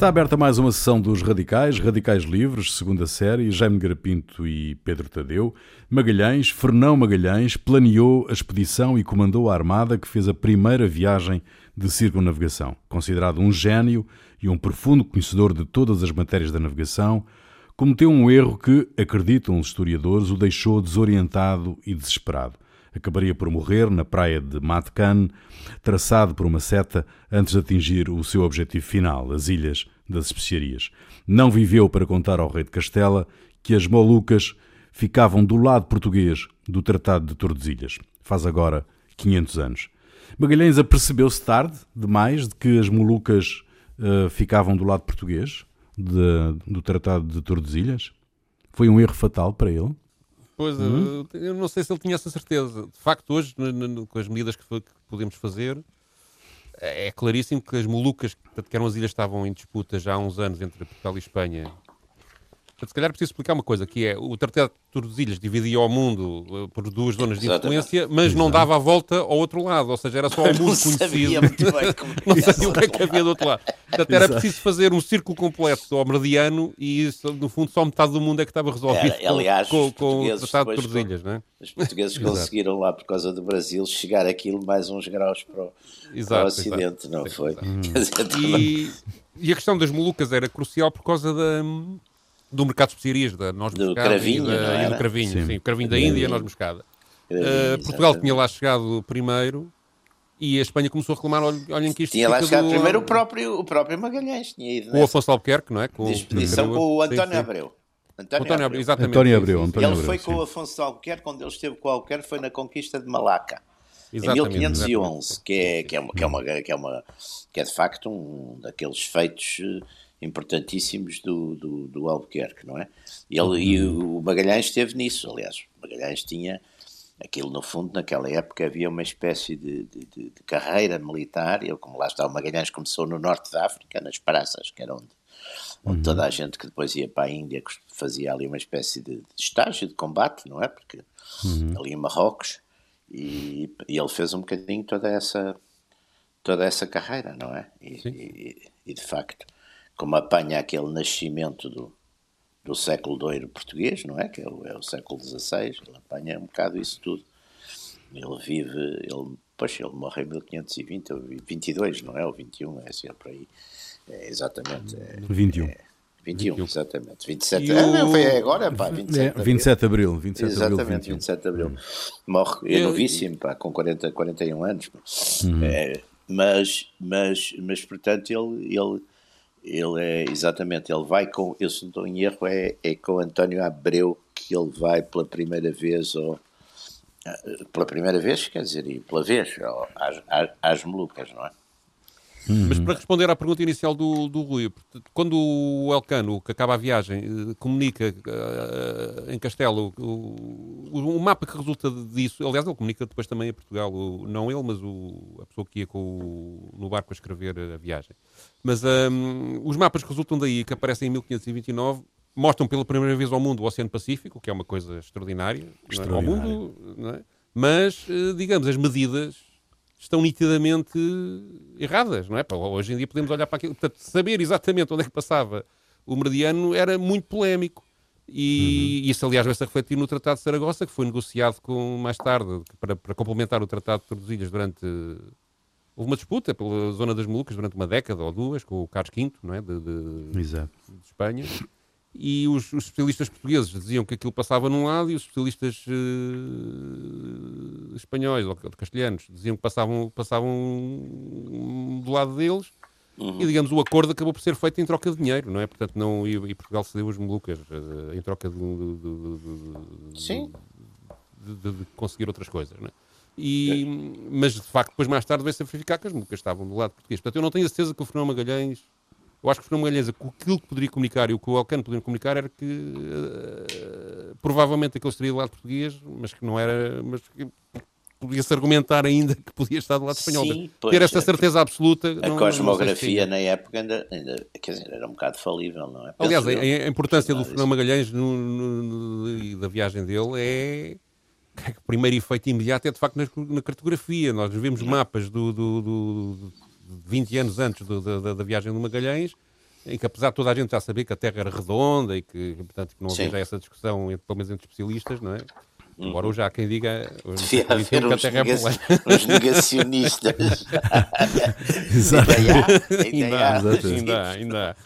Está aberta mais uma sessão dos Radicais, Radicais Livres, segunda série, Jaime Garapinto e Pedro Tadeu. Magalhães, Fernão Magalhães, planeou a expedição e comandou a armada que fez a primeira viagem de circunnavegação. Considerado um gênio e um profundo conhecedor de todas as matérias da navegação, cometeu um erro que, acreditam os historiadores, o deixou desorientado e desesperado acabaria por morrer na praia de Matcan, traçado por uma seta antes de atingir o seu objetivo final, as Ilhas das Especiarias. Não viveu para contar ao rei de Castela que as Molucas ficavam do lado português do Tratado de Tordesilhas. Faz agora 500 anos. Magalhães apercebeu-se tarde demais de que as Molucas uh, ficavam do lado português de, do Tratado de Tordesilhas? Foi um erro fatal para ele? Pois, hum? eu não sei se ele tinha essa certeza. De facto, hoje, com as medidas que, que podemos fazer, é, é claríssimo que as Molucas, que eram as ilhas que estavam em disputa já há uns anos entre Portugal e Espanha, se calhar preciso explicar uma coisa, que é o Tratado de Tordesilhas dividia o mundo uh, por duas zonas de influência, mas Exato. não dava a volta ao outro lado, ou seja, era só o mundo não conhecido. não sabia o que é que havia do outro lado. Portanto, era preciso fazer um círculo completo ao meridiano e isso, no fundo só metade do mundo é que estava resolvido era, aliás, com, com o Tratado de Tordesilhas. Não é? Os portugueses conseguiram lá, por causa do Brasil, chegar aquilo mais uns graus para o, exato, para o Ocidente, não foi? Hum. E, e a questão das Molucas era crucial por causa da do mercado de especiarias, da noz do moscada cravinho, da, do cravinho, sim. sim. o cravinho da Índia e a noz moscada. Uh, Portugal tinha lá chegado primeiro e a Espanha começou a reclamar, olhem que isto Tinha lá chegado do... primeiro o próprio, o próprio Magalhães, tinha ido O Afonso Albuquerque, não é? Com, expedição com o António sim, Abreu. António, António Abreu, exatamente. António Abreu, António ele Abreu, foi com o Afonso Albuquerque, quando ele esteve com o Albuquerque, foi na conquista de Malaca. Exatamente, em 1511, que é, que, é uma, que, é uma, que, é uma, que é de facto um daqueles feitos eh, importantíssimos do, do, do Albuquerque, não é? Ele, uhum. E o Magalhães esteve nisso, aliás. O Magalhães tinha aquilo, no fundo, naquela época havia uma espécie de, de, de, de carreira militar. Ele, como lá está, o Magalhães começou no norte da África, nas praças, que era onde, onde uhum. toda a gente que depois ia para a Índia fazia ali uma espécie de, estágio de combate, não é? Porque uhum. ali em Marrocos. E, e, ele fez um bocadinho toda essa toda essa carreira, não é? E, e, e de facto como apanha aquele nascimento do, do século doiro português, não é? Que é o, é o século XVI, ele apanha um bocado isso tudo. Ele vive, ele, pois, ele morre em 1520, ou 22, não é? Ou 21, é assim, é por aí. É, exatamente. É, 21. É, 21, 21, exatamente. 27, o... ah, não, foi agora, pá, 27 é, 27 de abril. 27 exatamente, abril, 27 de abril. Morre, é novíssimo, pá, com 40, 41 anos. Uhum. É, mas, mas, mas, portanto, ele, ele ele é, exatamente, ele vai com, eu se não estou em erro, é, é com António Abreu que ele vai pela primeira vez, ou, pela primeira vez, quer dizer, pela vez, às, às, às Molucas, não é? Uhum. Mas para responder à pergunta inicial do, do Rui, quando o Elcano, que acaba a viagem, eh, comunica uh, em Castelo o, o, o, mapa que resulta disso, aliás, ele comunica depois também a Portugal, o, não ele, mas a pessoa que ia com no barco a escrever a viagem. Mas um, os mapas que resultam daí, que aparecem em 1529, mostram pela primeira vez ao mundo o Oceano Pacífico, que é uma coisa extraordinária, extraordinária. É? ao mundo, é? mas, eh, digamos, as medidas estão nitidamente erradas, não é? Hoje em dia podemos olhar para aquilo. Portanto, saber exatamente onde é que passava o meridiano era muito polémico. E uhum. isso, aliás, vai-se refletir no Tratado de Saragossa, que foi negociado com, mais tarde para, para complementar o Tratado de Tordesilhas durante. Houve uma disputa pela zona das Molucas durante uma década ou duas, com o Carlos V, não é? de, de, de Espanha e os, os, especialistas portugueses diziam que aquilo passava num lado e os especialistas uh, espanhóis ou castelhanos diziam que passavam, passavam do lado deles uhum. e digamos o acordo acabou por ser feito em troca de dinheiro, não é? Portanto, não, e, e Portugal cedeu as Molucas uh, em troca de, de, de, Sim. de, conseguir outras coisas, não é? E, mas de facto, depois mais tarde veio-se a verificar que as Molucas estavam do lado português. Portanto, eu não tenho a certeza que o Fernão Magalhães eu acho que o Fernando Magalhães, aquilo que poderia comunicar e o que o Alcano poderia comunicar era que uh, provavelmente aquele seria do lado português, mas que não era. Mas que podia-se argumentar ainda que podia estar do lado espanhol. Sim, pois, Ter essa certeza absoluta. A não, cosmografia não na época ainda, ainda, quer dizer, era um bocado falível, não é? Aliás, a, a, importância do Fernando Magalhães no, no, no, da viagem dele é o primeiro efeito imediato é de facto na, na cartografia. Nós vemos mapas do, do, do, 20 anos antes do, da, da, viagem do Magalhães, em que apesar de toda a gente já saber que a Terra era redonda e que, portanto, que não havia essa discussão, pelo menos entre especialistas, não é? Embora hoje há quem diga Devia haver uns, é uns negacionistas. Exato. Ainda há, ainda há. Ainda há.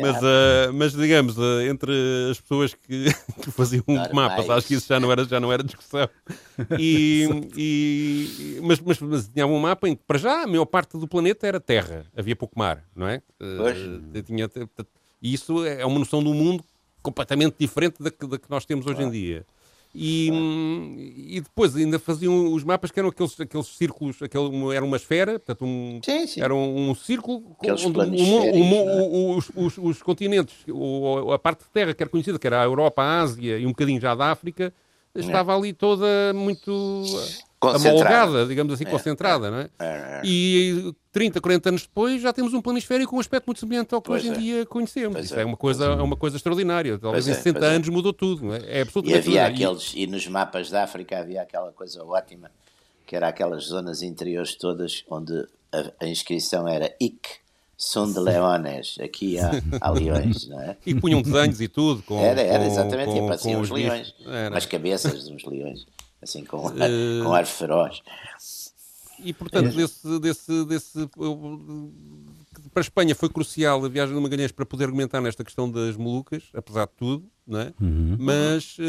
Mas, uh, mas digamos, uh, entre as pessoas que, que faziam Normais. mapas, acho que isso já não era, já não era discussão. E, e, mas, mas, mas tinha um mapa em que, para já, a maior parte do planeta era terra. Havia pouco mar, não é? Uh, tinha, e isso é uma noção do mundo completamente diferente da que, da que nós temos hoje em dia. E, e depois ainda faziam os mapas que eram aqueles, aqueles círculos, aquele, era uma esfera, portanto, um, sim, sim. era um, um círculo aqueles onde um, os, os, os, continentes, a parte de terra que era conhecida, que era a Europa, a Ásia e um bocadinho já da África, estava ali toda muito amolgada, digamos assim, é, concentrada, não é? é? é? E 30, 40 anos depois já temos um planisfério com um aspecto muito semelhante ao que pois hoje em é. dia conhecemos. Isso é, é uma coisa, é uma coisa extraordinária. Talvez em 60 anos mudou tudo, é? É absolutamente e havia aqueles, e nos mapas da África havia aquela coisa ótima, que era aquelas zonas interiores todas onde a, a inscrição era IC, são de leones, aqui há, há leões, não é? E punham desenhos e tudo. Com, era, era, exatamente, com, e apareciam os leões, era. as cabeças dos leões assim com, uh... com ar feroz. E portanto, é. desse, desse, desse, para a Espanha foi crucial a viagem de Magalhães para poder argumentar nesta questão das Molucas, apesar de tudo, não é? Uhum. Mas, uh,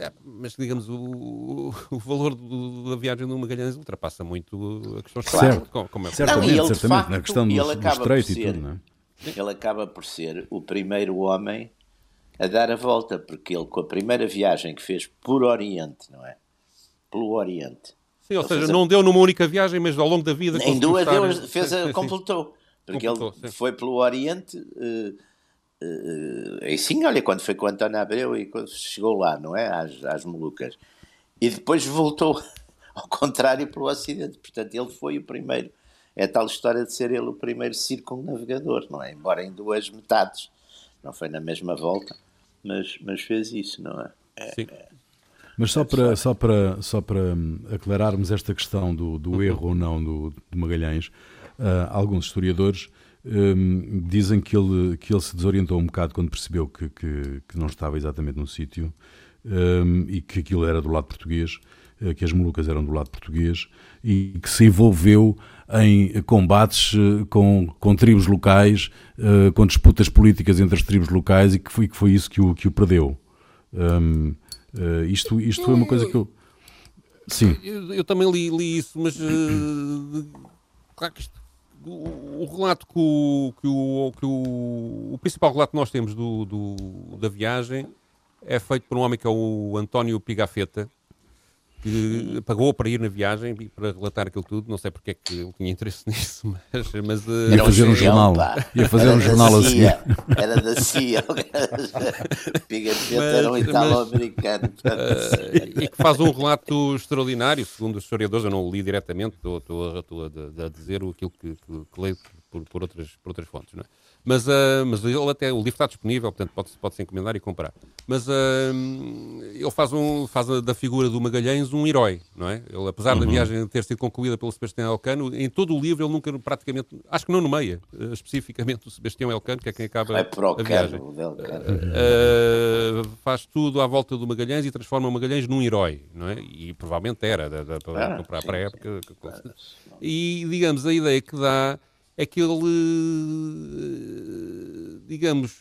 é, mas digamos, o, o valor do, da viagem de Magalhães ultrapassa muito a questão claro. como, como é Certamente, não, ele, certamente, facto, na questão do, do estreito e tudo, não é? Ele acaba por ser o primeiro homem a dar a volta, porque ele, com a primeira viagem que fez por Oriente, não é? Pelo Oriente. Sim, ou seja, não deu numa única viagem, mas ao longo da vida. Em duas deu, fez a, completou. Porque completou, ele sim. foi pelo Oriente. Uh, uh, e sim, olha, quando foi com António Abreu e quando chegou lá, não é? Às, às Molucas. E depois voltou ao contrário pelo Ocidente. Portanto, ele foi o primeiro. É tal história de ser ele o primeiro circunnavegador, não é? Embora em duas metades. Não foi na mesma volta mas, mas fez isso, não é? é Sim. É, mas só para, só, para, só para hum, aclararmos esta questão do, do uhum. erro ou não do, Magalhães, uh, alguns historiadores um, dizem que ele, que ele se desorientou um bocado quando percebeu que, que, que não estava exatamente no sítio um, e que aquilo era do lado português, uh, que as Molucas eram do lado português e que se envolveu em combates eh, com, com tribos locais, uh, com disputas políticas entre as tribos locais e que foi, que foi isso que o, que o perdeu. Um, uh, isto isto foi uma coisa que eu. Sim. Eu, eu também li, li, isso, mas. Uh, claro que isto, o, o, relato que, o, que, o, que o, o principal relato que nós temos do, do, da viagem é feito por um homem que é o António Pigafetta, que pagou para ir na viagem e para relatar aquilo tudo. Não sei porque é que ele tinha interesse nisso, mas. mas uh... Ia fazer um jornal. Ia fazer era um jornal assim. Era da CIA. Pigafetta era um italo-americano. Uh, e que faz um relato extraordinário, segundo os historiadores. Eu não o li diretamente, estou, estou, estou a, a, dizer aquilo que, que, que leio por, por, outras, por outras fontes. Não é? Mas, uh, mas ele até, o livro está disponível, portanto pode-se pode encomendar e comprar. Mas uh, ele faz, um, faz da figura do Magalhães um herói, não é? Ele, apesar uhum. da viagem ter sido concluída pelo Sebastião Elcano, em todo o livro ele nunca praticamente, acho que não nomeia uh, especificamente o Sebastião Elcano, que é quem acaba é a viagem. faz tudo à volta do Magalhães e transforma o Magalhães num herói, não é? E provavelmente era, da, da, para, ah, para, para a época. E, digamos, a ideia que dá é que ele, digamos,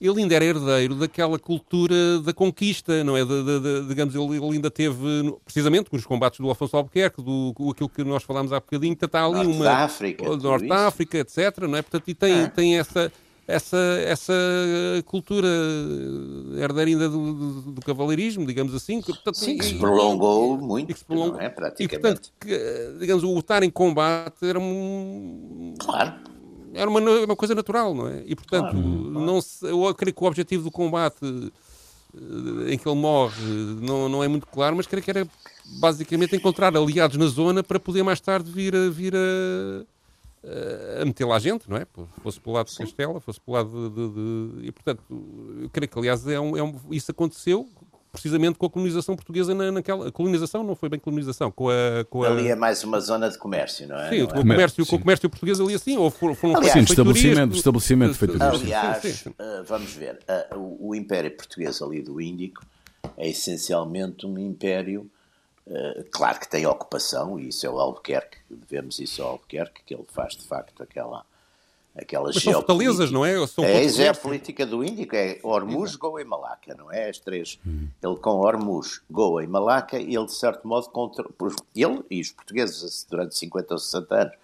ele ainda era herdeiro daquela cultura da conquista, não é? De, de, de, digamos, ele, ele, ainda teve, precisamente com os combates do Afonso Albuquerque, do, aquilo que nós falámos há bocadinho, está ali Norte uma... Da África, Norte da África, etc, não é? Portanto, e tem, ah. tem essa essa, essa cultura herdeira ainda do, do, do cavaleirismo, digamos assim. Que, portanto, Sim, que se prolongou e, muito, que se prolongou. É, praticamente. E, portanto, que, digamos, o estar em combate era um... Claro. Era uma, uma coisa natural, não é? E, portanto, claro, não se, eu creio que o objetivo do combate eh, em que ele morre não, não é muito claro, mas creio que era basicamente encontrar aliados na zona para poder mais tarde vir a, vir a a meter lá gente, não é? Fosse pelo lado de Castela, fosse pelo lado de, de, de, E, portanto, eu creio que, aliás, é um, é um, isso aconteceu precisamente com a colonização portuguesa na, naquela. A colonização não foi bem colonização, com a, com a... Ali é mais uma zona de comércio, não é? Sim, não com, é? O comércio, com o comércio português ali assim, ou foram, foram Aliás, sim, estabelecimento, estabelecimento de feitorias. Aliás, sim, sim. Uh, vamos ver, uh, o, o, Império Português ali do Índico é essencialmente um império, uh, claro que tem ocupação, e isso é o Albuquerque, devemos isso ao Albuquerque, que ele faz de facto aquela aquelas Mas são fortalezas, não é? São é a geopolítica do Índico, é Hormuz, Goa e Malaca, não é? As três. Hum. Ele com Hormuz, Goa e Malaca, ele de certo modo, contra... ele e os portugueses durante 50 ou 60 anos,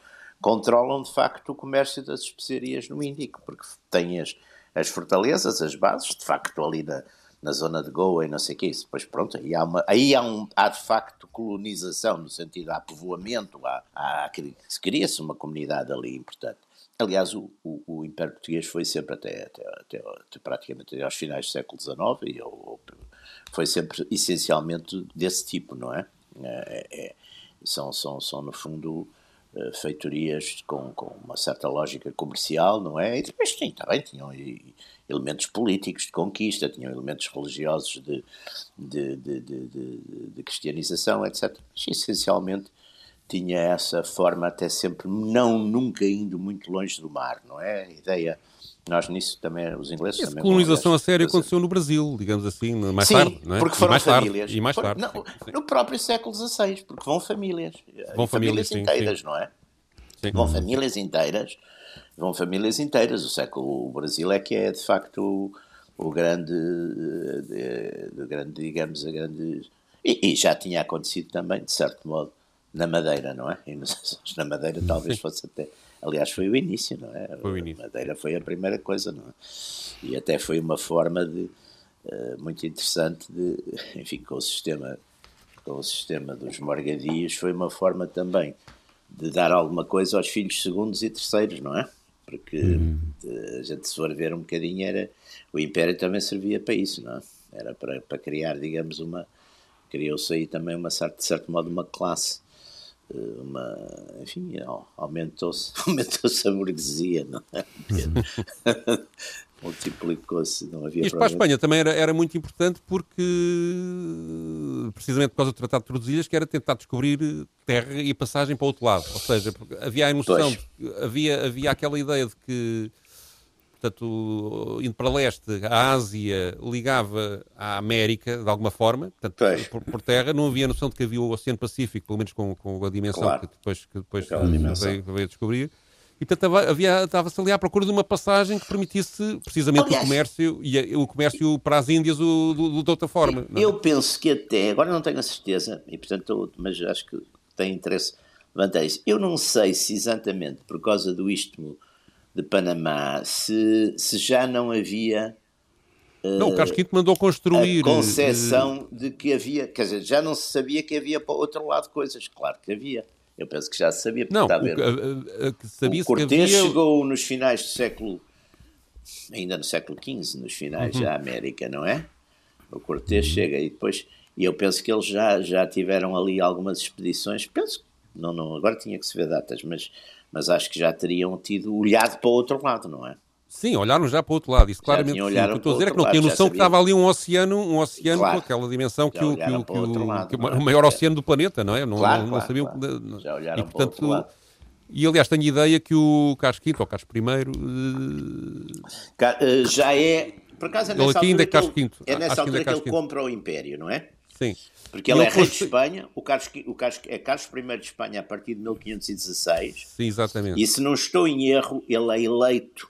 controlam de facto o comércio das especiarias no Índico, porque têm as, as fortalezas, as bases, de facto ali na, na zona de Goa e não sei o isso. Pois pronto, aí há, uma, aí há, um, há de facto colonização, no sentido, há povoamento, há, há, cria-se uma comunidade ali importante. Aliás, o, o, o, Império Português foi sempre até, até, até, até praticamente aos finais do século XIX e foi sempre essencialmente desse tipo, não é? é, é são, são, são, no fundo, feitorias com, com uma certa lógica comercial, não é? E depois sim, também tinham elementos políticos de conquista, tinham elementos religiosos de, de, de, de, de cristianização, etc. Mas essencialmente tinha essa forma até sempre, não nunca indo muito longe do mar, não é? A ideia, nós nisso também, os ingleses Essa também... colonização a sério aconteceu no Brasil, digamos assim, mais sim, tarde, não é? porque foram e mais famílias. Tarde, e mais tarde. Não, no próprio século XVI, porque vão famílias. Vão famílias, famílias inteiras, sim. não é? Sim. Vão famílias inteiras, vão famílias inteiras. O século, o Brasil é que é, de facto, o, o grande, de, grande, digamos, a grande... E, e já tinha acontecido também, de certo modo, na Madeira, não é? E na Madeira talvez fosse até. Aliás, foi o início, não é? Foi o início. A Madeira foi a primeira coisa, não é? E até foi uma forma de. Uh, muito interessante de. Enfim, com o sistema. Com o sistema dos morgadios, foi uma forma também de dar alguma coisa aos filhos segundos e terceiros, não é? Porque uhum. a gente, se for ver um bocadinho, era. O Império também servia para isso, não é? Era para, para criar, digamos, uma. Criou-se aí também, uma, de certo modo, uma classe eh, uma, enfim, aumentou-se aumentou a burguesia, não é? Multiplicou-se, não havia Isto para a Espanha também era, era muito importante porque, precisamente por causa do Tratado de Tordesilhas, que era tentar descobrir terra e passagem para o outro lado. Ou seja, havia a de, havia, havia aquela ideia de que portanto, indo para leste, a Ásia ligava à América, de alguma forma, portanto, por, por, terra, não havia noção de que havia o Oceano Pacífico, pelo menos com, com a dimensão claro. que depois, que depois veio, veio, a descobrir. E portanto, havia, estava-se ali à procura de uma passagem que permitisse precisamente Aliás, o comércio e o comércio para as Índias o, do, de outra forma. É? Eu penso que até, agora não tenho a certeza, e portanto, mas acho que tem interesse levantar isso. Eu não sei se exatamente por causa do istmo de Panamá, se, se já não havia. Não, o Carlos Quinto mandou construir. A concepção de que havia. Quer dizer, já não se sabia que havia para o outro lado coisas. Claro que havia. Eu penso que já se sabia. Não, está a ver. O, a, sabia o Cortés havia... chegou nos finais do século. Ainda no século XV, nos finais uhum. da América, não é? O Cortés uhum. chega e depois. E eu penso que eles já, já tiveram ali algumas expedições. Penso. Não, não, agora tinha que se ver datas, mas mas acho que já teriam tido olhado para o outro lado, não é? Sim, olharam já para o outro lado, isso claramente. O que eu estou a dizer é que não tinha noção que estava ali um oceano, um oceano claro, com aquela dimensão que, o, que, o, que, o, lado, que o é? maior oceano do planeta, não é? Não, claro, não, não sabiam. Claro. Já olharam e, portanto, para o outro lado. E aliás, tenho ideia que o Carlos V, ou Carlos I, uh... já é. Por acaso é nessa ele altura, é que, ele, é nessa altura que ele compra o Império, não é? Sim. Porque ele, é rei de Espanha, o Carlos, o Carlos, é Carlos I de Espanha a partir de 1516. Sim, exatamente. E se não estou em erro, ele é eleito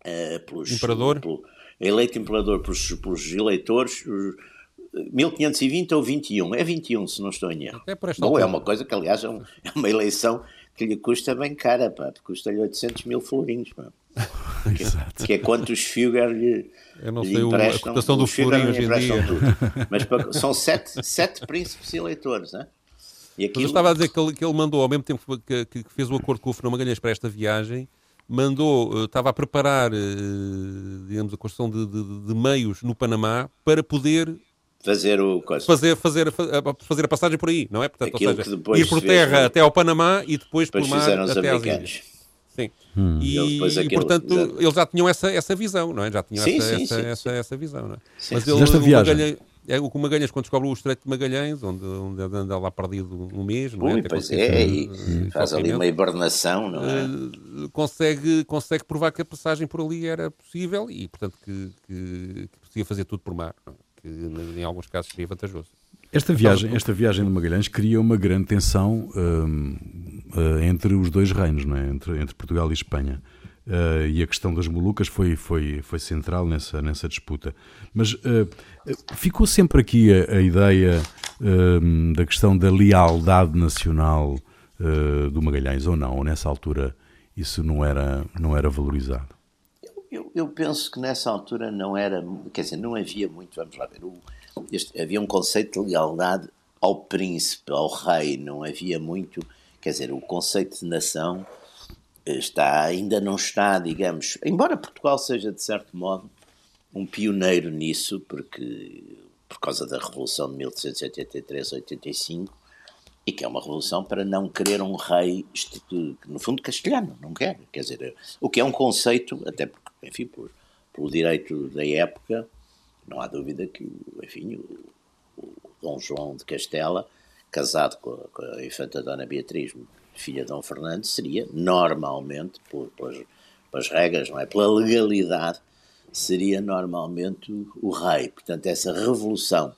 uh, pelos. Imperador? Pelo, é eleito imperador pelos, pelos eleitores. 1520 ou 21, é 21 se não estou em erro. É por Bom, é uma coisa que aliás é, um, é uma eleição que lhe custa bem cara, pá, custa-lhe 800 mil florinhos, pá. que, que, é quantos Fugger lhe, Eu não sei a cotação do florim hoje em dia. Tudo. Mas são sete, sete príncipes eleitores, né? E aquilo... Mas eu estava a dizer que ele, que ele mandou, ao mesmo tempo que, que, fez o acordo com o Fernão Magalhães para esta viagem, mandou, eh, estava a preparar, eh, digamos, a construção de, de, de meios no Panamá para poder fazer o fazer fazer fazer a passagem por aí não é portanto ou seja, ir por terra até ao Panamá e depois, depois por mar até às ilhas sim hum. e, e, e, portanto eles já tinham essa essa visão não é já tinham sim, essa, sim, essa, sim, essa, essa, visão não é? mas ele, esta viagem É o Magalhães, quando descobre o Estreito de Magalhães, onde, onde anda lá perdido um mês, não é? Ui, pois é, e faz ali uma hibernação, não é? Uh, consegue, consegue provar que a passagem por ali era possível e, portanto, que, que, que podia fazer tudo por mar, é? Que em alguns casos seria vantajoso. Esta viagem, esta viagem de Magalhães cria uma grande tensão um, uh, eh, entre os dois reinos, não é? entre, entre Portugal e Espanha. Uh, e a questão das Molucas foi, foi, foi central nessa, nessa disputa. Mas uh, ficou sempre aqui a, a ideia uh, da questão da lealdade nacional do Magalhães, ou não? Ou nessa altura isso não era, não era valorizado? Eu, eu, penso que nessa altura não era, quer dizer, não havia muito, vamos lá ver, o, este, havia um conceito de lealdade ao príncipe, ao rei, não havia muito, quer dizer, o conceito de nação está, ainda não está, digamos, embora Portugal seja de certo modo um pioneiro nisso, porque por causa da Revolução de 1783-85, e que é uma revolução para não querer um rei, no fundo, castelhano, não quer. Quer dizer, o que é um conceito, até porque, enfim, por, pelo direito da época, não há dúvida que, enfim, o, o Dom João de Castela, casado com a, com a infanta Dona Beatriz, filha de Dom Fernando, seria normalmente, por, pelas, pelas regras, não é? pela legalidade, seria normalmente o, o, rei. Portanto, essa revolução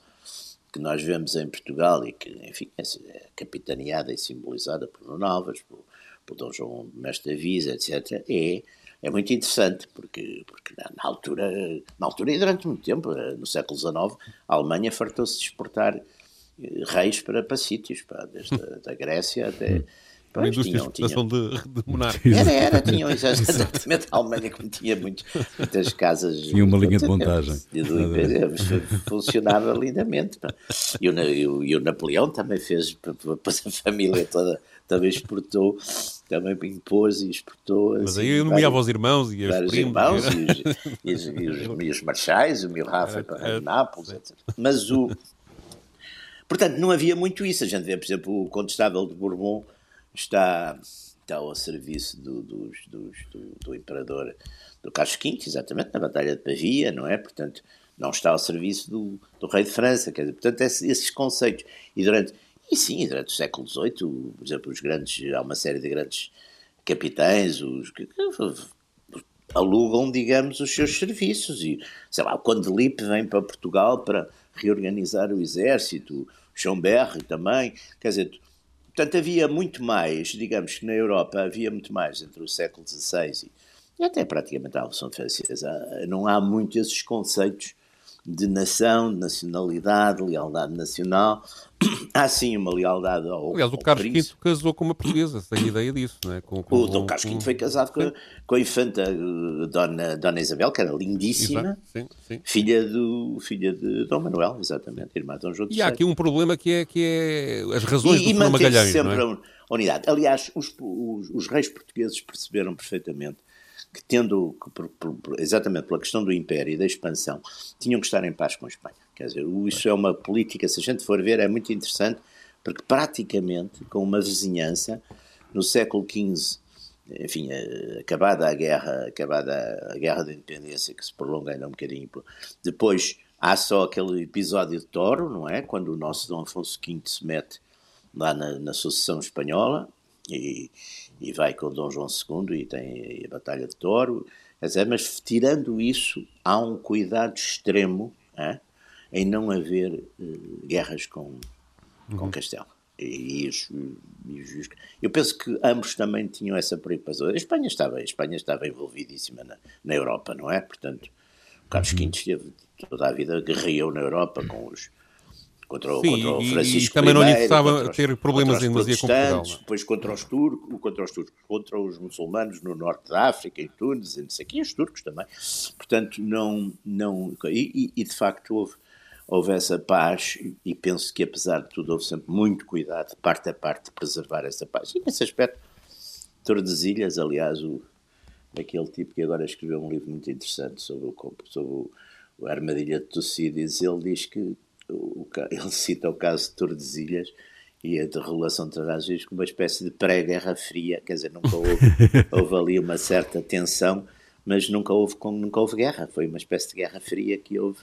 que nós vemos em Portugal e que, enfim, é, é capitaneada e simbolizada por Alves, por, por Dom João Mestre Avisa, etc., é, é muito interessante, porque, porque na, altura, na altura e durante muito tempo, eh, no século XIX, a Alemanha fartou-se de exportar eh, reis para, para sítios, desde a da Grécia até Pois, indústria de exportação de, de monarcas. Era, era, tinham exatamente a Alemanha que tinha muito, muitas casas. Tinha uma linha de montagem. funcionava lindamente. E o, e, o, e o Napoleão também fez, a família toda também exportou, também impôs e exportou. Mas assim, aí eu nomeava os irmãos e os primos. irmãos e os, e, os, e, os, e os marchais, o Milhar foi para é, Nápoles, etc. Mas o. Portanto, não havia muito isso. A gente vê, por exemplo, o Condestável de Bourbon está, está ao serviço do, dos, do, do, imperador do Carlos V, exatamente, na Batalha de Pavia, não é? Portanto, não está ao serviço do, do rei de França, quer dizer, portanto, esses conceitos. E durante, e sim, durante o século XVIII, por exemplo, os grandes, há uma série de grandes capitães, os que, alugam, digamos, os seus serviços. E, sei lá, o Conde Lippe vem para Portugal para reorganizar o exército, Schomberg também, quer dizer, Portanto, havia muito mais, digamos que na Europa havia muito mais entre o século XVI e até praticamente a Revolução Francesa. Não há muito esses conceitos de nação, de nacionalidade, lealdade nacional. Há sim uma lealdade ao. Aliás, o Carlos V casou com uma portuguesa, tem ideia disso, não é? Com, com, o Dom Carlos V foi casado com, com a infanta eh, Dona, Dona Isabel, que era lindíssima, sim, sim. Filha, do, filha de Dom Manuel, exatamente, irmã de Dom João E há aqui um problema que é, que é as razões e, do e Magalhães. sempre é? a unidade. Aliás, os, os, os reis portugueses perceberam perfeitamente que tendo, por, por, exatamente pela questão do império e da expansão, tinham que estar em paz com a Espanha. Quer dizer, isso é uma política, se a gente for ver, é muito interessante, porque praticamente, com uma vizinhança, no século XV, enfim, eh, acabada a guerra, acabada a guerra da independência, que se prolonga ainda um bocadinho, depois há só aquele episódio de Toro, não é? Quando o nosso Dom Afonso V se mete lá na, na sucessão espanhola, e, e vai com Dom João II e tem a Batalha de Toro, dizer, mas tirando isso, há um cuidado extremo é, em não haver uh, guerras com, uhum. com Castelo. E, e, e eu penso que ambos também tinham essa preocupação. A Espanha estava, a Espanha estava envolvidíssima na, na Europa, não é? Portanto, Carlos V uhum. esteve toda a vida guerreou na Europa com os contra, Sim, contra o Francisco e também I, não lhe interessava ter problemas em demasia com Portugal. Não? É? Depois contra os turcos, contra os turcos, contra os muçulmanos no norte da África, em Tunis, e não sei os turcos também. Portanto, não, não e, e, de facto houve, houve essa paz e penso que apesar de tudo houve sempre muito cuidado, de parte a parte, de preservar essa paz. E nesse aspecto, Tordesilhas, aliás, o, aquele tipo que agora escreveu um livro muito interessante sobre o, sobre o, o Armadilha de Tucídides, ele diz que o, ele cita o caso de Tordesilhas e a de relação de Trás como uma espécie de pré-guerra fria, quer dizer, nunca houve, houve ali uma certa tensão, mas nunca houve, nunca houve guerra, foi uma espécie de guerra fria que houve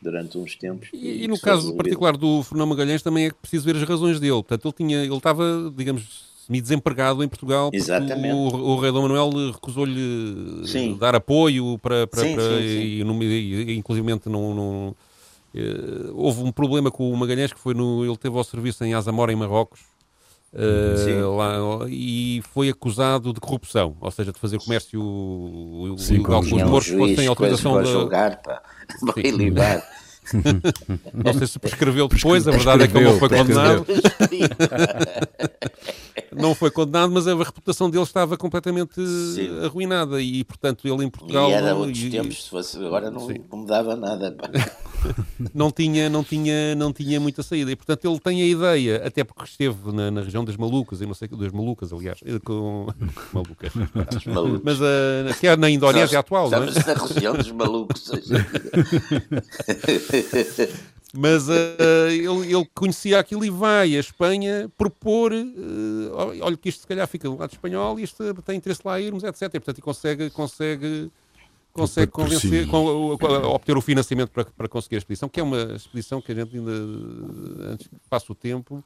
durante uns tempos. E, e no caso particular do Fernão Magalhães também é preciso ver as razões dele. Portanto, ele tinha, ele estava, digamos, semi-desempregado em Portugal Exatamente. O, o, rei Dom Manuel recusou-lhe dar apoio para, para, sim, para sim, e, e, e, inclusive não, não houve um problema com o Magalhães que foi no ele teve ao serviço em Azamora em Marrocos uh, lá, e foi acusado de corrupção, ou seja, de fazer comércio ilegal com os porcos sem autorização da... julgar, pá. Vai libar. Não sei se prescreveu depois, a verdade é que ele não foi condenado. não foi condenado, mas a reputação dele estava completamente Sim. arruinada e, portanto, ele em Portugal. E era outros e, tempos, se fosse agora não, não mudava nada. não, tinha, não, tinha, não tinha muita saída e, portanto, ele tem a ideia, até porque esteve na, na região das Malucas, e não sei das Malucas, aliás, eh, com. Malucas. mas uh, que é na Indonésia atual, não é? na região dos Malucos. Mas uh, ele, ele, conhecia aquilo e vai à Espanha propor, uh, olha que isto se calhar fica do lado espanhol e isto tem interesse lá a irmos, etc. E, portanto, consegue, consegue, consegue convencer, com, obter o financiamento para, para conseguir a expedição, que é uma expedição que a gente ainda, antes que passe o tempo,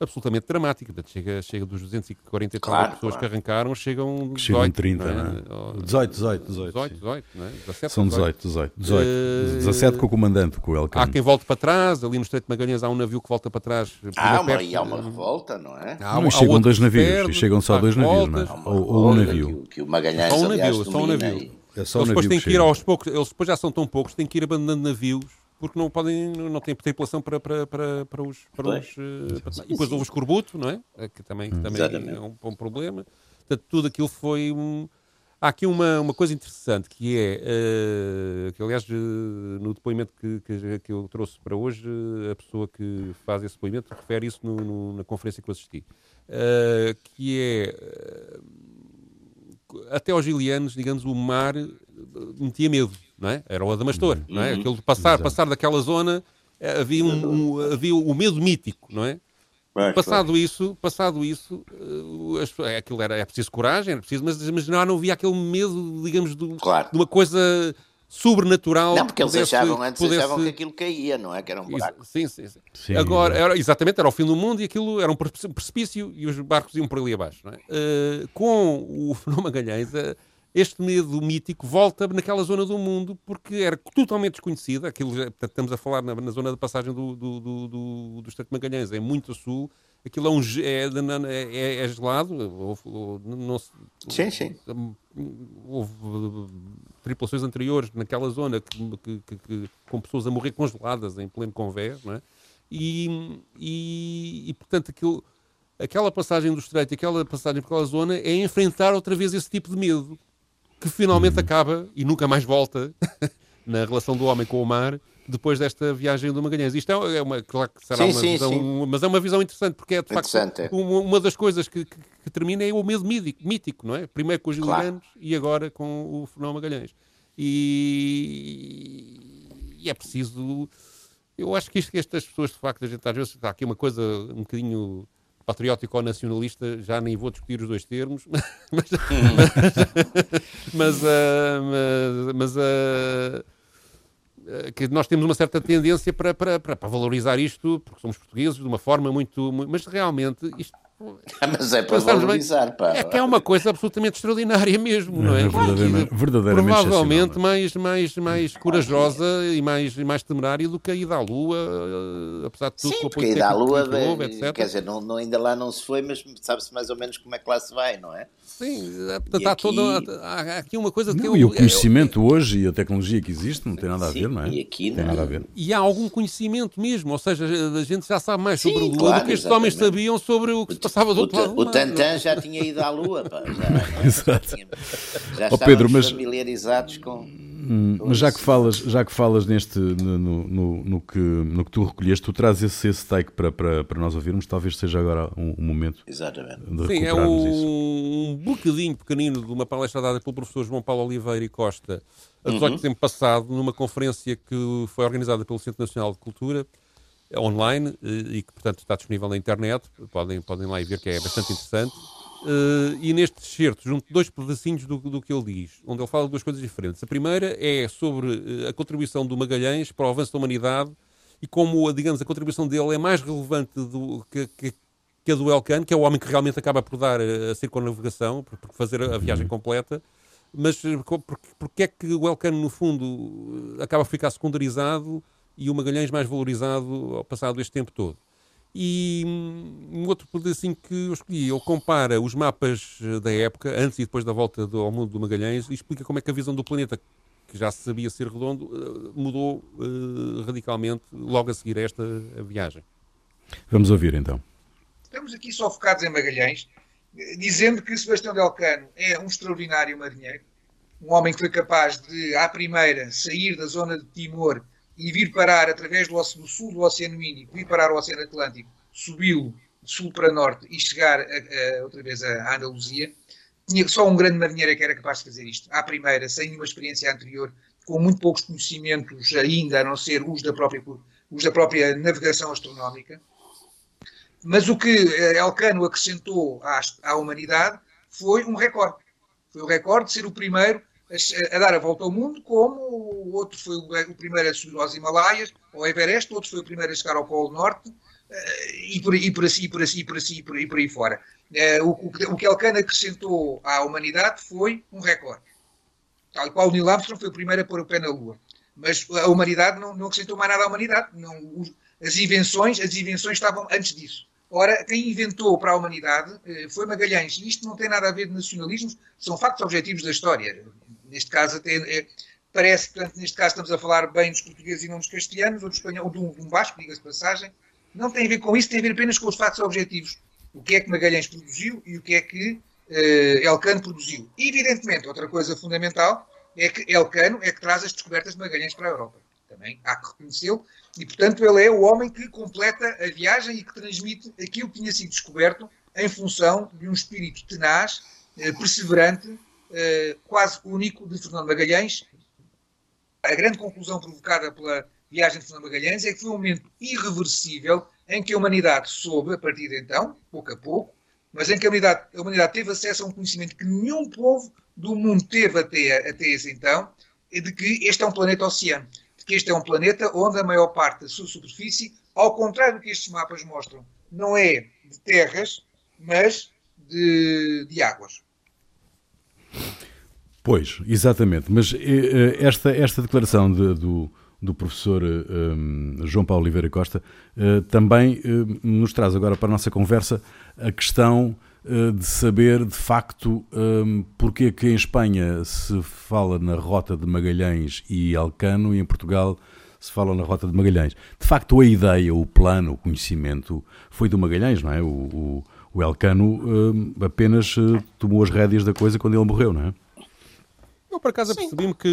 absolutamente dramática. Portanto, chega, chega dos 240 claro, pessoas claro. que arrancaram, chegam 18, chegam 30, não é? Não é? 18, 18, 18. 18, 18, não é? 17, São 18, 18. 18. Uh, 17 com o comandante, com o Elcano. Há quem volte para trás, ali no Estreito de Magalhães há um navio que volta para trás. Ah, uma, e há uma revolta, não é? Há, não, chegam dois navios, perde, chegam só dois navios, não é? Ou, ou um navio. Que, que o Magalhães, só um navio, só um navio. É só eles depois têm que ir aos poucos, eles depois já são tão poucos, têm que ir abandonando navios porque não podem, não têm tripulação para, para, para, para os. Para os uh, para, e depois houve o escorbuto, não é? é que também, que também é um, um, problema. Portanto, tudo aquilo foi um. Há aqui uma, uma coisa interessante que é, uh, que aliás, uh, no depoimento que, que, que, eu trouxe para hoje, a pessoa que faz esse depoimento refere isso no, no, na conferência que eu assisti, que é, até aos gilianos, digamos, o mar metia medo não é? Era o Adamastor, uhum. não é? Uhum. Aquilo de passar, passar daquela zona, eh, havia, um, um, havia o medo mítico, não é? passado isso, passado isso, uh, aquilo era, é preciso coragem, era preciso, mas, mas não, não havia aquele medo, digamos, do, claro. de uma coisa sobrenatural. Não, porque eles pudesse, achavam antes pudesse... achavam que aquilo caía, não é? Que era um buraco. Sim, sim, sim. sim Agora, era, exatamente, era o fim do mundo e aquilo era um precipício e os barcos iam por ali abaixo. Não é? Uh, com o Fernão Magalhães, uh, este medo mítico volta naquela zona do mundo porque era totalmente desconhecida. Aquilo, portanto, estamos a falar na, na zona da passagem do, do, do, do, do Estado de Magalhães, é muito a sul. Aquilo é, um, é, é, é gelado. Houve, não, sim, sim. Houve tripulações anteriores naquela zona que, que, que, com pessoas a morrer congeladas em pleno convés, não é? E, e, e portanto, aquilo, aquela passagem do estreito, aquela passagem por aquela zona é enfrentar outra vez esse tipo de medo que finalmente acaba e nunca mais volta na relação do homem com o mar depois desta viagem do Magalhães. Isto é, é uma, claro que será sim, uma sim, visão, sim. mas é uma visão interessante, porque é de facto uma, uma, das coisas que, que, que, termina é o medo mítico, mítico, não é? Primeiro com os claro. e agora com o Fernão Magalhães. E, e, é preciso. Eu acho que isto que estas pessoas, de facto, a gente às vezes está aqui uma coisa um bocadinho patriótico ou nacionalista, já nem vou discutir os dois termos, mas, mas, uh, mas, uh, que nós temos uma certa tendência para, para, para, valorizar isto, porque somos portugueses, de uma forma muito. muito mas realmente isto Mas é para valorizar, bem, pá. É que é uma coisa absolutamente extraordinária mesmo, não é? é verdadeiramente, verdadeiramente Provavelmente mais, mais, mais corajosa e mais, mais temerária do que a ida à Lua, eh, apesar de tudo. Sim, porque a ida à Lua, houve, etc. quer dizer, não, não, ainda lá não se foi, mas sabe-se mais ou menos como é que lá se vai, não é? Sim, é, portanto, há, aqui... toda, há aqui uma coisa não, que eu, E o conhecimento eu, eu, hoje e a tecnologia que existe não tem nada a sim, ver, não é? E aqui não tem nada a ver. E há algum conhecimento mesmo, ou seja, a gente já sabe mais sobre sim, a Lua claro, do que estes exatamente. homens sabiam sobre o que se passava do outro lado. O Tantan já tinha ido à Lua, pá, já, Exato. já, já oh, Pedro, mas, familiarizados com. Hum, mas já que falas, já que falas neste no, no, no, que, no que tu recolheste, tu trazes esse, esse take para, para, para nós ouvirmos, talvez seja agora um, um momento Exatamente. de Sim, é um, um bocadinho pequenino de uma palestra dada pelo professor João Paulo Oliveira e Costa a 18 uhum. de setembro passado, numa conferência que foi organizada pelo Centro Nacional de Cultura, online, e que, portanto, está disponível na internet. Podem, podem lá ir ver que é bastante interessante. Uh, e neste excerto, junto dois pedacinhos do, do, que ele diz, onde ele fala de duas coisas diferentes. A primeira é sobre uh, a contribuição do Magalhães para o avanço da humanidade e como, digamos, a contribuição dele é mais relevante do, que, que, que, a do Elkan, que é o homem que realmente acaba por dar a circunnavegação, por, por fazer a, a viagem uhum. completa. Mas eh, porque é que o Elcano, no fundo, acaba por ficar secundarizado e o Magalhães mais valorizado ao passado este tempo todo? E hum, um outro pedacinho que eu escolhi, ele compara os mapas eh, da época, antes e depois da volta do, ao mundo do Magalhães, e explica como é que a visão do planeta, que já se sabia ser redondo, eh, mudou uh, radicalmente logo a seguir a esta viagem. Vamos ouvir então. Estamos aqui só focados em Magalhães, dizendo que Sebastião Delcano é um extraordinário marinheiro, um homem que foi capaz de, à primeira, sair da zona de Timor e vir parar através do, do sul do Oceano Índico, vir parar o Oceano Atlântico, subi-lo de sul para norte e chegar a, a, outra vez à Andaluzia. Tinha só um grande marinheiro que era capaz de fazer isto, à primeira, sem nenhuma experiência anterior, com muito poucos conhecimentos ainda, a não ser os da própria, os da própria navegação astronómica. Mas o que eh, Elcano acrescentou à, à humanidade foi um recorde. Foi o recorde de ser o primeiro a, a, dar a volta ao mundo, como o outro foi o, primeiro a subir aos Himalaias, ao Everest, o outro foi o primeiro a chegar ao Polo Norte, eh, e por, e por assim, por assim, por assim, por aí, por aí fora. Eh, o, que Elcano acrescentou à humanidade foi um recorde. Tal qual Neil Armstrong foi o primeiro a pôr o pé na Lua. Mas a humanidade não, não acrescentou mais nada à humanidade. Não, as invenções, as invenções estavam antes disso. Ora, quem inventou para a humanidade eh, foi Magalhães. E isto não tem nada a ver de nacionalismos, são factos objetivos da história. Neste caso, até, é, parece, portanto, neste caso estamos a falar bem dos portugueses e não dos castelhanos, ou do espanhol, ou de um, de um basco, diga-se passagem. Não tem a ver com isso, tem a ver apenas com os factos objetivos. O que é que Magalhães produziu e o que é que uh, Elcano produziu. E, evidentemente, outra coisa fundamental é que Elcano é que traz as descobertas de Magalhães para a Europa. Também há que reconhecê-lo e, portanto, ele é o homem que completa a viagem e que transmite aquilo que tinha sido descoberto em função de um espírito tenaz, eh, perseverante, eh, quase único de Fernando Magalhães. A grande conclusão provocada pela viagem de Fernando Magalhães é que foi um momento irreversível em que a humanidade soube, a partir de então, pouco a pouco, mas em que a humanidade, a humanidade teve acesso a um conhecimento que nenhum povo do mundo teve até, até esse então, de que este é um planeta oceano que este é um planeta onde a maior parte da sua superfície, ao contrário do que estes mapas mostram, não é de terras, mas de, de águas. Pois, exatamente. Mas eh, eh, esta, esta declaração de, do, do professor um, eh, João Paulo Oliveira Costa também nos traz agora para a nossa conversa a questão eh, de saber de facto um, porque é que em Espanha se fala na rota de Magalhães e Alcano e em Portugal se fala na rota de Magalhães. De facto, a ideia, o plano, o conhecimento foi do Magalhães, não é? O, o, o Elcano um, apenas uh, tomou as rédeas da coisa quando ele morreu, não é? Eu, por acaso, percebi-me que,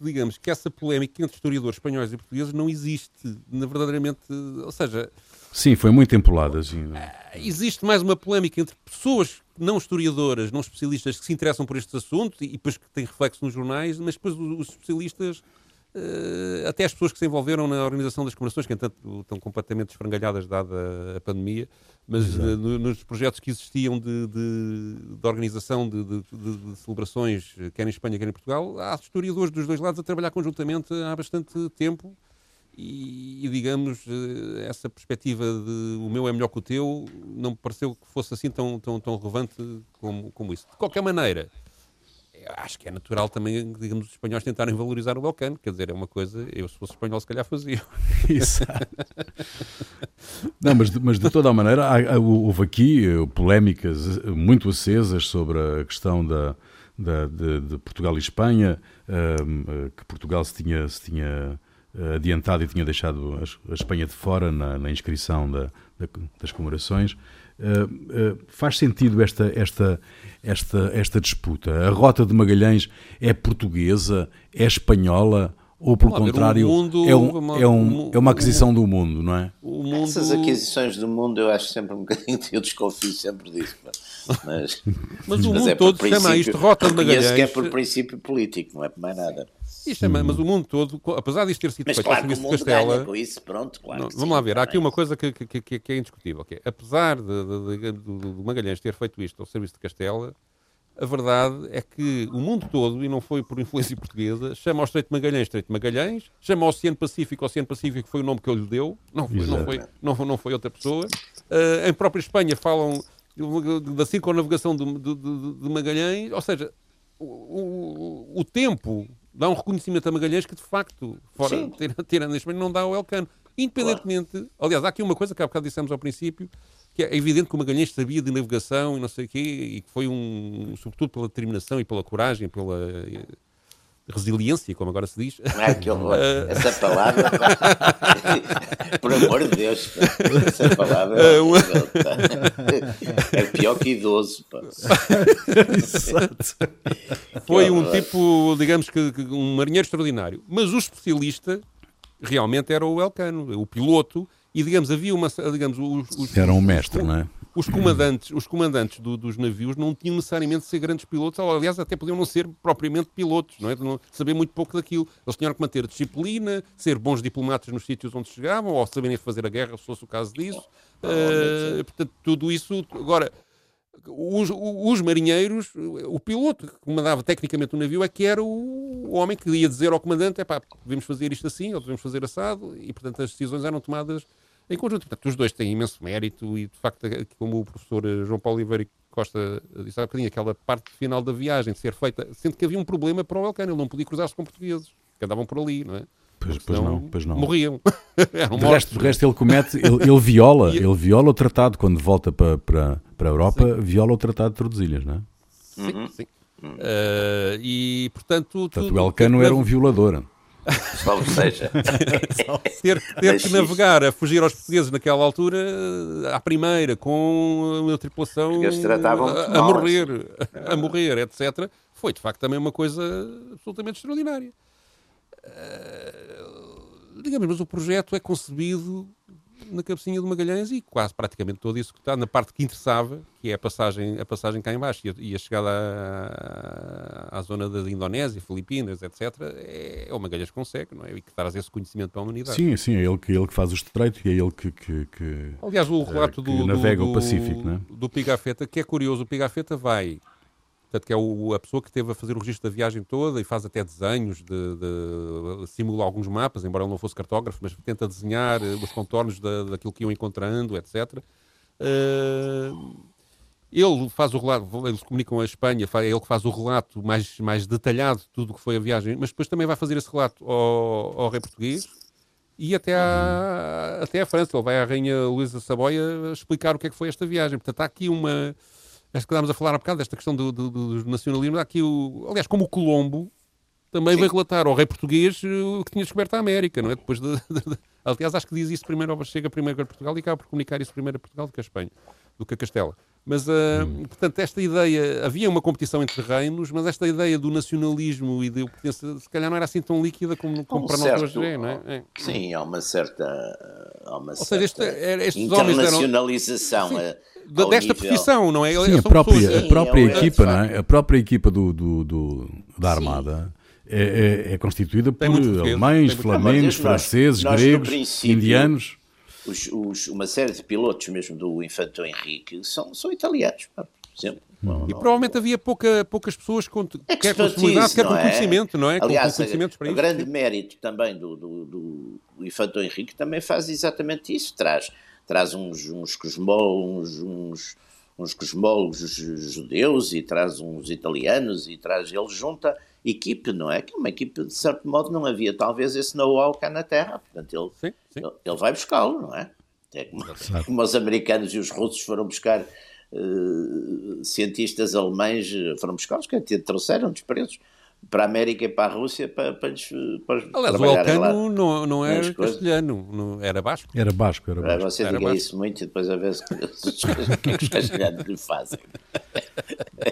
digamos, que essa polémica entre historiadores espanhóis e portugueses não existe, na verdadeiramente, ou seja, Sim, foi muito empolada. Assim. Existe mais uma polémica entre pessoas não historiadoras, não especialistas, que se interessam por estes assuntos e depois que têm reflexo nos jornais, mas depois os especialistas, eh, até as pessoas que se envolveram na organização das comemorações, que entanto estão completamente esfrangalhadas dada a pandemia, mas eh, nos projetos que existiam de, de, de organização de, de, celebrações, quer em Espanha, quer em Portugal, há historiadores dos dois lados a trabalhar conjuntamente há bastante tempo e, e, digamos, eh, essa perspectiva de o meu é melhor que o teu não me pareceu que fosse assim tão, tão, tão relevante como, como isso. De qualquer maneira, acho que é natural também, digamos, os espanhóis tentarem valorizar o Belcano, quer dizer, é uma coisa, eu se fosse espanhol se calhar fazia. Isso. não, mas, mas de toda a maneira, há, houve aqui eh, polémicas eh, muito acesas sobre a questão da, da de, de, Portugal e Espanha, que Portugal se tinha, se tinha eh, adiantado e tinha deixado a, Espanha de fora na, na inscrição da, da, das comemorações. Uh, uh, faz sentido esta, esta, esta, esta disputa? A rota de Magalhães é portuguesa, é espanhola ou, pelo contrário, mundo, é, um, é, um, é uma aquisição o, do mundo, não é? O mundo... Essas aquisições do mundo eu acho sempre um bocadinho, eu desconfio sempre disso. Mas, mas o mundo é todo chama isto Rota de Magalhães. que é por princípio político, não é por mais nada. Isto é, hum. Mas o mundo todo, apesar disto ter sido mas feito claro, ao serviço de Castela... Com isso, pronto, claro não, vamos sim, lá ver, há aqui uma coisa que, que, que, que é indiscutível, que é, apesar de, de, de, de, Magalhães ter feito isto ao serviço de Castela, a verdade é que o mundo todo, e não foi por influência portuguesa, chama ao Estreito de Magalhães Estreito de Magalhães, chama ao Oceano Pacífico Oceano Pacífico, foi o nome que eu lhe deu, não foi, não foi, não não foi outra pessoa. Uh, em própria Espanha falam da circunnavegação de, de, de, Magalhães, ou seja, o, o, o, tempo dá um reconhecimento a Magalhães que de facto, fora, tirando a Espanha, não dá ao Elcano. Independentemente, aliás, há aqui uma coisa que há bocado dissemos ao princípio, que é evidente que o Magalhães sabia de navegação e não sei o quê, e que foi um, sobretudo pela determinação e pela coragem, pela eh, resiliência, como agora se diz. Ai, que horror. Essa palavra, por amor de Deus, essa palavra é, uh, é pior que idoso. Exato. Foi um tipo, digamos que, um marinheiro extraordinário. Mas o especialista realmente era o Elcano, o piloto, e digamos, havia uma. Digamos, os, os Era um mestre, os, não é? Os comandantes, os comandantes do, dos navios não tinham necessariamente de ser grandes pilotos, aliás, até podiam não ser propriamente pilotos, não é? Não saber muito pouco daquilo. Eles tinham que manter disciplina, ser bons diplomatas nos sítios onde chegavam, ou saberem fazer a guerra, se fosse o caso disso. Uh, portanto, tudo isso. Agora, os, os, marinheiros, o piloto que comandava tecnicamente o navio é que era o, o homem que ia dizer ao comandante: é pá, devemos fazer isto assim ou devemos fazer assado, e portanto as decisões eram tomadas em conjunto. Portanto, os dois têm imenso mérito e, de facto, como o professor João Paulo Oliveira Costa disse há bocadinho, aquela parte final da viagem de ser feita, sendo que havia um problema para o Elcano, ele não podia cruzar-se com portugueses, que andavam por ali, não é? Pois, pois não, pois não. Morriam. de, resto, de resto, ele comete, ele, ele viola, ele viola o tratado quando volta para, para, para a Europa, sim. viola o tratado de Tordesilhas, não é? Sim, uhum. sim. Uh, e portanto, portanto tudo, o Elcano era um violador. Salve seja. ter, ter que navegar a fugir aos portugueses naquela altura, à primeira, com uma tripulação a, a morrer, assim. a morrer, etc., foi de facto também uma coisa absolutamente extraordinária. Uh, digamos, mas o projeto é concebido na cabecinha de Magalhães e quase praticamente todo isso que está na parte que interessava, que é a passagem, a passagem cá embaixo e a, e a chegada à, à, zona da Indonésia, Filipinas, etc., é, é o Magalhães que consegue, não é? E que traz esse conhecimento para a humanidade. Sim, sim, é ele que, ele que faz o estreito e é ele que, que, que Aliás, o relato do, do, navega do, o Pacífico, não é? do Pigafetta, que é curioso, o Pigafetta vai Portanto, que é o, a pessoa que teve a fazer o registro da viagem toda e faz até desenhos, de, de, simula alguns mapas, embora ele não fosse cartógrafo, mas tenta desenhar eh, os contornos da, daquilo que iam encontrando, etc. Uh, eh, ele faz o relato, eles comunicam a Espanha, é ele que faz o relato mais, mais detalhado de tudo o que foi a viagem, mas depois também vai fazer esse relato ao, ao rei português e até à, até à França. Ele vai à rainha Luísa Saboia explicar o que é que foi esta viagem. Portanto, há aqui uma esta que estávamos a falar há bocado, desta questão do, do, do nacionalismo, aqui o, aliás, como o Colombo também Sim. veio relatar ao rei português eh, o que tinha descoberto a América, não é? Depois de, de, de, aliás, acho que diz isso primeiro, chega primeiro a Portugal e acaba por comunicar isso primeiro a Portugal do que a Espanha, do que a Castela. Mas, uh, hum. portanto, esta ideia, havia uma competição entre reinos, mas esta ideia do nacionalismo e de pertença, se calhar não era assim tão líquida como, como um para certo, nós hoje é, não é? é? Sim, há uma certa, há uma Ou certa seja, este, internacionalização. Eram, desta nível... profissão, não é? Sim, a própria, pessoas... a própria Sim, equipa, é, não é? A própria equipa do, do, do da Armada. É, é, é, constituída por alemães, flamengos, franceses, nós, gregos, indianos. Os, os, uma série de pilotos, mesmo do Infanto Henrique, são, são italianos, por exemplo. Não, e provavelmente havia pouca, poucas pessoas com, quer com possibilidade, quer com é? conhecimento, não é? Aliás, com conhecimentos para o grande mérito também do, do, do, do Infanto Henrique também faz exatamente isso, traz traz uns, uns, cosmólogos, uns, uns cosmólogos judeus e traz uns italianos e traz, ele junta equipe, não é? Que é uma equipe, de certo modo, não havia talvez esse know-how cá na Terra, portanto ele, sim, sim. ele, ele, vai buscá-lo, não é? É como, como, os americanos e os russos foram buscar uh, cientistas alemães, foram buscar-los, que trouxeram despreços para a América e para a Rússia para, para, para Aliás, o Alcano não, não era castelhano, não, era basco. Era basco, era basco. Você era diga basco. isso muito e depois a ver se, o que é que os castelhanos lhe fazem.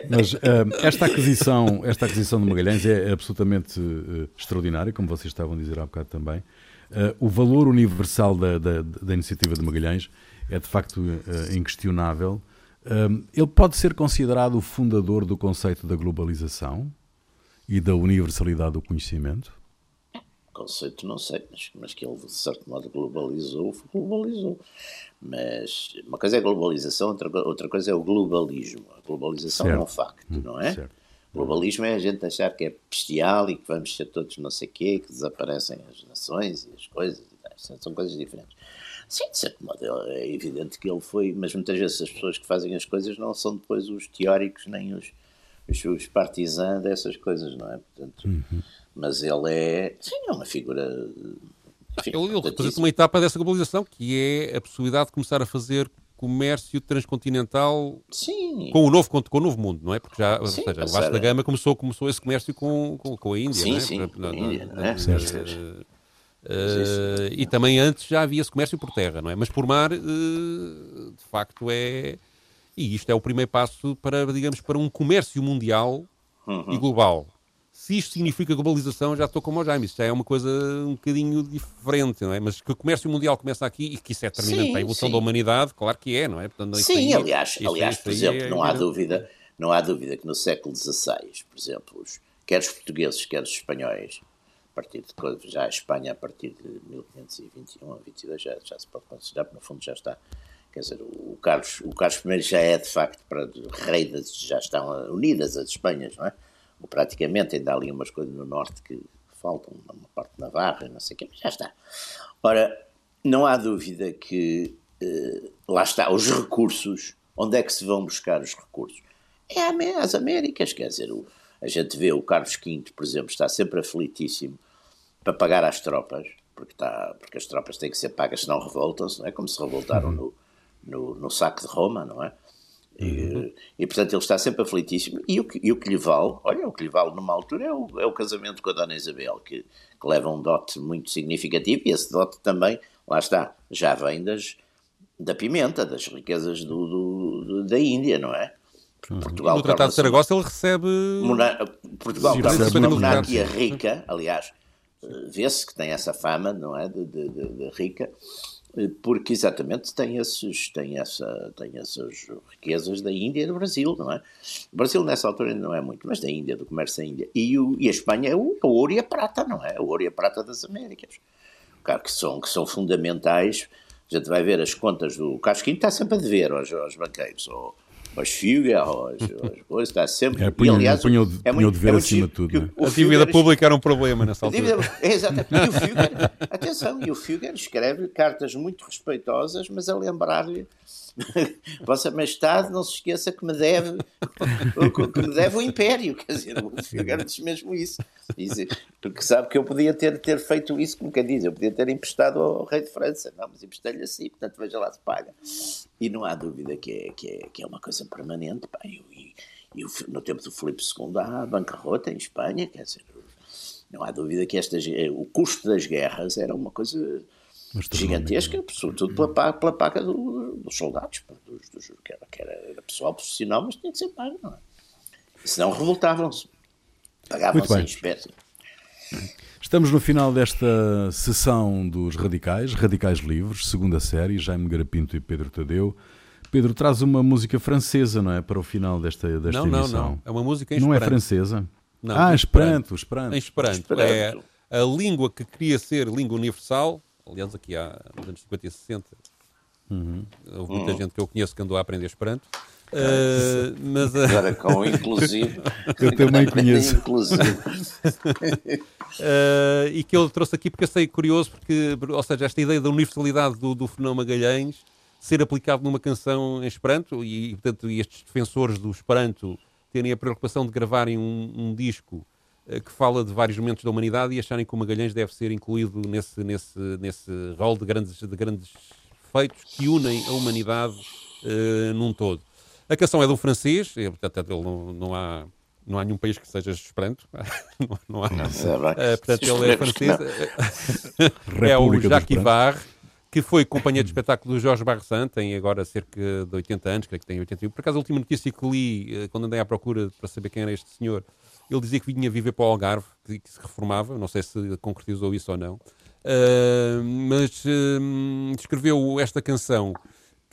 Mas uh, esta, aquisição, esta aquisição de Magalhães é absolutamente uh, extraordinária, como vocês estavam a dizer há bocado também. Uh, o valor universal da, da, da, iniciativa de Magalhães é de facto uh, inquestionável. Uh, ele pode ser considerado o fundador do conceito da globalização e da universalidade do conhecimento? Conceito não sei, mas, mas que ele de certo modo globalizou, globalizou. Mas uma coisa é a globalização, outra, outra coisa é o globalismo. A globalização certo. é um facto, hum, não é? Certo. Globalismo é a gente achar que é bestial e que vamos ser todos não sei o quê, que desaparecem as nações e as coisas. São coisas diferentes. Sim, de certo modo, é evidente que ele foi, mas muitas vezes as pessoas que fazem as coisas não são depois os teóricos nem os, os, os partisãs dessas coisas, não é? Portanto, uhum. Mas ele é, sim, é uma figura. Enfim, ele, ele representa uma etapa dessa globalização que é a possibilidade de começar a fazer comércio transcontinental Sim. com o novo com o novo mundo, não é? Porque já, sim, ou seja, o Vasco da Gama começou, começou esse comércio com, com, com a Índia, sim, não é? Sim, na, a Índia, não é? Uh, uh, e também antes já havia esse comércio por terra, não é? Mas por mar, uh, de facto, é... E isto é o primeiro passo para, digamos, para um comércio mundial uhum. e global se isto significa globalização, já estou como o Jaime, isto já é uma coisa um bocadinho diferente, não é? Mas que o comércio mundial começa aqui e que isso é determinante para a evolução sim. da humanidade, claro que é, não é? Portanto, sim, aí, aliás, aliás por exemplo, é não, há dúvida, não há dúvida que no século XVI, por exemplo, os, quer os portugueses, quer os espanhóis, a partir de já a Espanha a partir de 1521 a 22 já, já se pode considerar, porque no fundo já está quer dizer, o Carlos, o Carlos I já é de facto para rei das, já estão unidas as Espanhas, não é? ou praticamente, ainda há ali umas coisas no norte que faltam, uma parte de Navarra, não sei o quê, mas já está. Ora, não há dúvida que eh, lá está, os recursos, onde é que se vão buscar os recursos? É às Américas, quer dizer, o, a gente vê o Carlos V, por exemplo, está sempre aflitíssimo para pagar às tropas, porque, está, porque as tropas têm que ser pagas, senão revoltam-se, não é? Como se revoltaram uhum. no, no, no saco de Roma, não é? E, e, portanto ele está sempre aflitíssimo. E o, que, e o que lhe vale, olha, o que lhe vale numa altura é o, é o casamento com a Dona Isabel, que, que, leva um dote muito significativo, e esse dote também, lá está, já vem das, da pimenta, das riquezas do, do, do da Índia, não é? Uhum. Portugal no Tratado de Saragossa ele recebe. Mona... Portugal torna-se uma monarquia rica, aliás, eh, vê-se que tem essa fama, não é? de, de, de, de rica porque exatamente tem, esses, tem, essa, tem essas riquezas da Índia e do Brasil, não é? O Brasil nessa altura ainda não é muito, mas da Índia, do comércio da Índia. E, o, e a Espanha é o, o ouro e a prata, não é? O ouro e a prata das Américas. Claro que são, que são fundamentais. A gente vai ver as contas do Casquinho, está sempre a dever aos, aos banqueiros, ou, aos Figa, aos, coisas, está sempre. É, punha, e, aliás, punha, é muito, de ver é acima de tudo. É? A dívida pública era um problema nessa altura. Dívida, exatamente. E o Fugger, atenção, e o Fugger escreve cartas muito respeitosas, mas a lembrar-lhe Vossa Majestade, não se esqueça que me deve, que me deve o Império. Quer dizer, o Figueiredo diz mesmo isso. Porque sabe que eu podia ter, ter feito isso, como quem diz, eu podia ter emprestado ao, rei de França. Não, mas emprestei-lhe assim, portanto veja lá se paga. E não há dúvida que é, que é, que é uma coisa permanente. Pá, e, e, no tempo do Filipe II há bancarrota em Espanha, quer dizer, não há dúvida que estas, o custo das guerras era uma coisa gigantesca, sobretudo pela, paga, pela paga do, dos soldados, dos, dos, que, era, que era pessoal profissional, mas tinha que ser pago, não é? Senão revoltavam-se, pagavam-se em espécie. Estamos no final desta sessão dos Radicais, Radicais Livres, segunda série, Jaime Garapinto e Pedro Tadeu. Pedro, traz uma música francesa, não é? Para o final desta, desta não, emissão. Não, não, é uma música em Não é francesa? Não, ah, Esperanto, Esperanto. Em Esperanto. Esperanto. É a língua que queria ser língua universal, aliás, aqui há nos anos 50 e 60, uhum. houve muita uhum. gente que eu conheço que andou a aprender Esperanto. Uh, mas, uh... Agora com inclusive. eu também conheço. Inclusive. uh, e que ele trouxe aqui porque achei curioso, porque, ou seja, esta ideia da universalidade do, do fenómeno Magalhães ser aplicado numa canção em Esperanto e, portanto, estes defensores do Esperanto terem a preocupação de gravarem um, um disco eh, que fala de vários momentos da humanidade e acharem que o Magalhães deve ser incluído nesse, nesse, nesse rol de grandes, de grandes feitos que unem a humanidade uh, num todo. A canção é de um francês, e, portanto, ele não, não, há, não há nenhum país que seja esperanto. não, não há. Não, uh, portanto, ele é francês. é o Jacques Ivar, que foi companheiro de espetáculo do Jorge Barresan, tem agora cerca de 80 anos, creio que tem 81. Por acaso, a última notícia que li, quando andei à procura para saber quem era este senhor, ele dizia que vinha viver para o Algarve, que, se reformava, não sei se concretizou isso ou não. Uh, mas uh, escreveu esta canção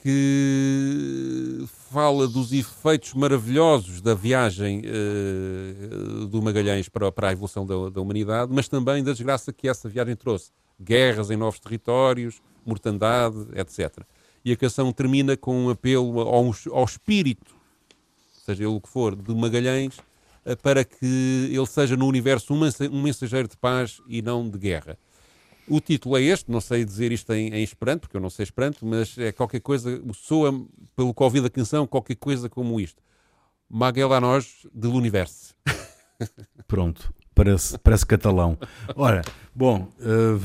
que fala dos efeitos maravilhosos da viagem uh, do Magalhães para, para a evolução da, da, humanidade, mas também da desgraça que essa viagem trouxe. Guerras em novos territórios, mortandade, etc. E a canção termina com um apelo ao, ao espírito, seja ele o que for, de Magalhães, para que ele seja no universo um mensageiro de paz e não de guerra. O título é este, não sei dizer isto em, em Esperanto, porque eu não sei Esperanto, mas é qualquer coisa, soa, pelo que ouvi da canção, qualquer coisa como isto. Magellanos de l'Universo. Pronto, parece, parece catalão. Ora, bom, uh,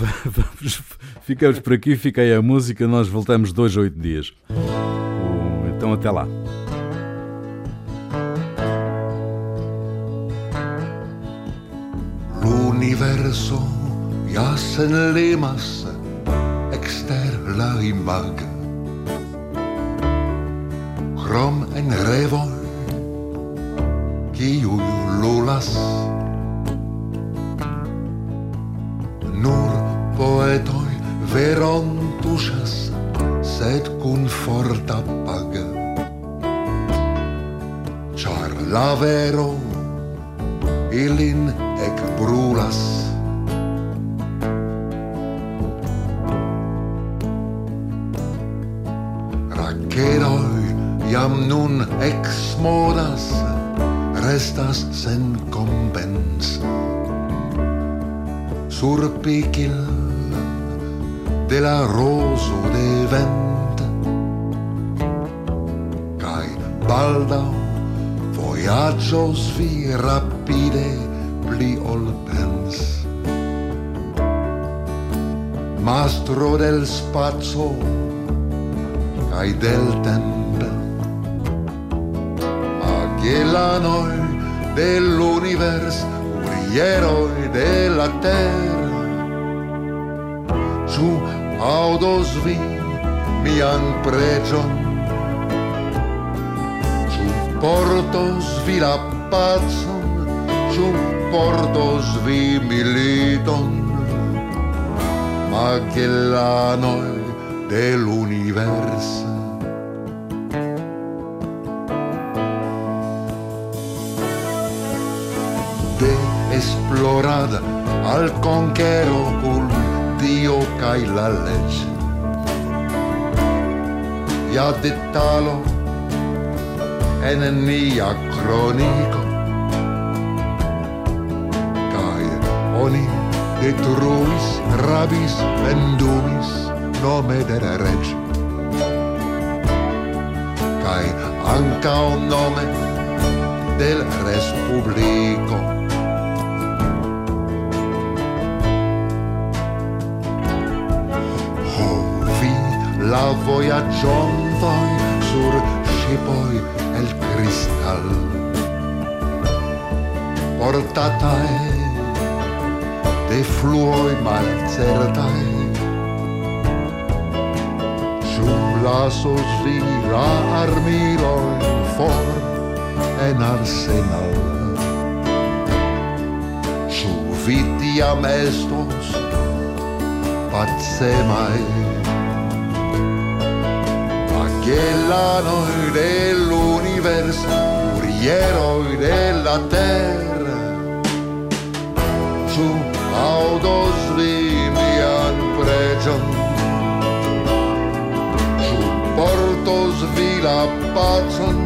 ficamos por aqui, fiquei a música, nós voltamos dois a oito dias. Uh, então até lá. L'universo Jassen lemas ekster la imag Krom en revol Kiu lulas Nur poetoi veron tuŝas Sed kun forta pag Ĉar la vero ilin ekbrulas jam nun ex modas restas sen compens sur picil de la roso de vent. Kai baldau voyagios vi rapide pli ol pens. Mastro del spazio kai del tempo. Gielanoi gli eroi della terra su Audosvi mi han preso su Portosvi la pazzo su Portosvi militon ma che la noi dell'universo esplorada al conquero ocult dio kaj la leĝ. Ja detalo en nia cronico kaj oni detruis, rabis, vendumis nome de la reĝ. anca ankaŭ nome del respubliko. la voyagiantoj sur ŝipoj el kristal portataj de fluoj malcertaj ĉu lasos vi la armiloj for en arsenal ĉu vi tiam estos pacemaj che la noi dell'universo, curieroi della terra, su autos l'indian pregio, su portos vi la pacon,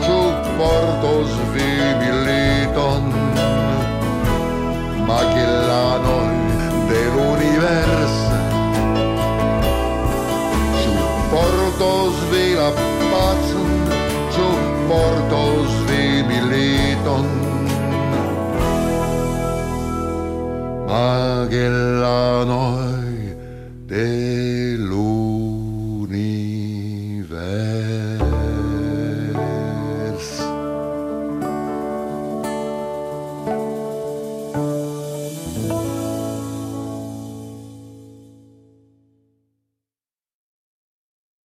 su portos vi militon, ma che la noi あげらの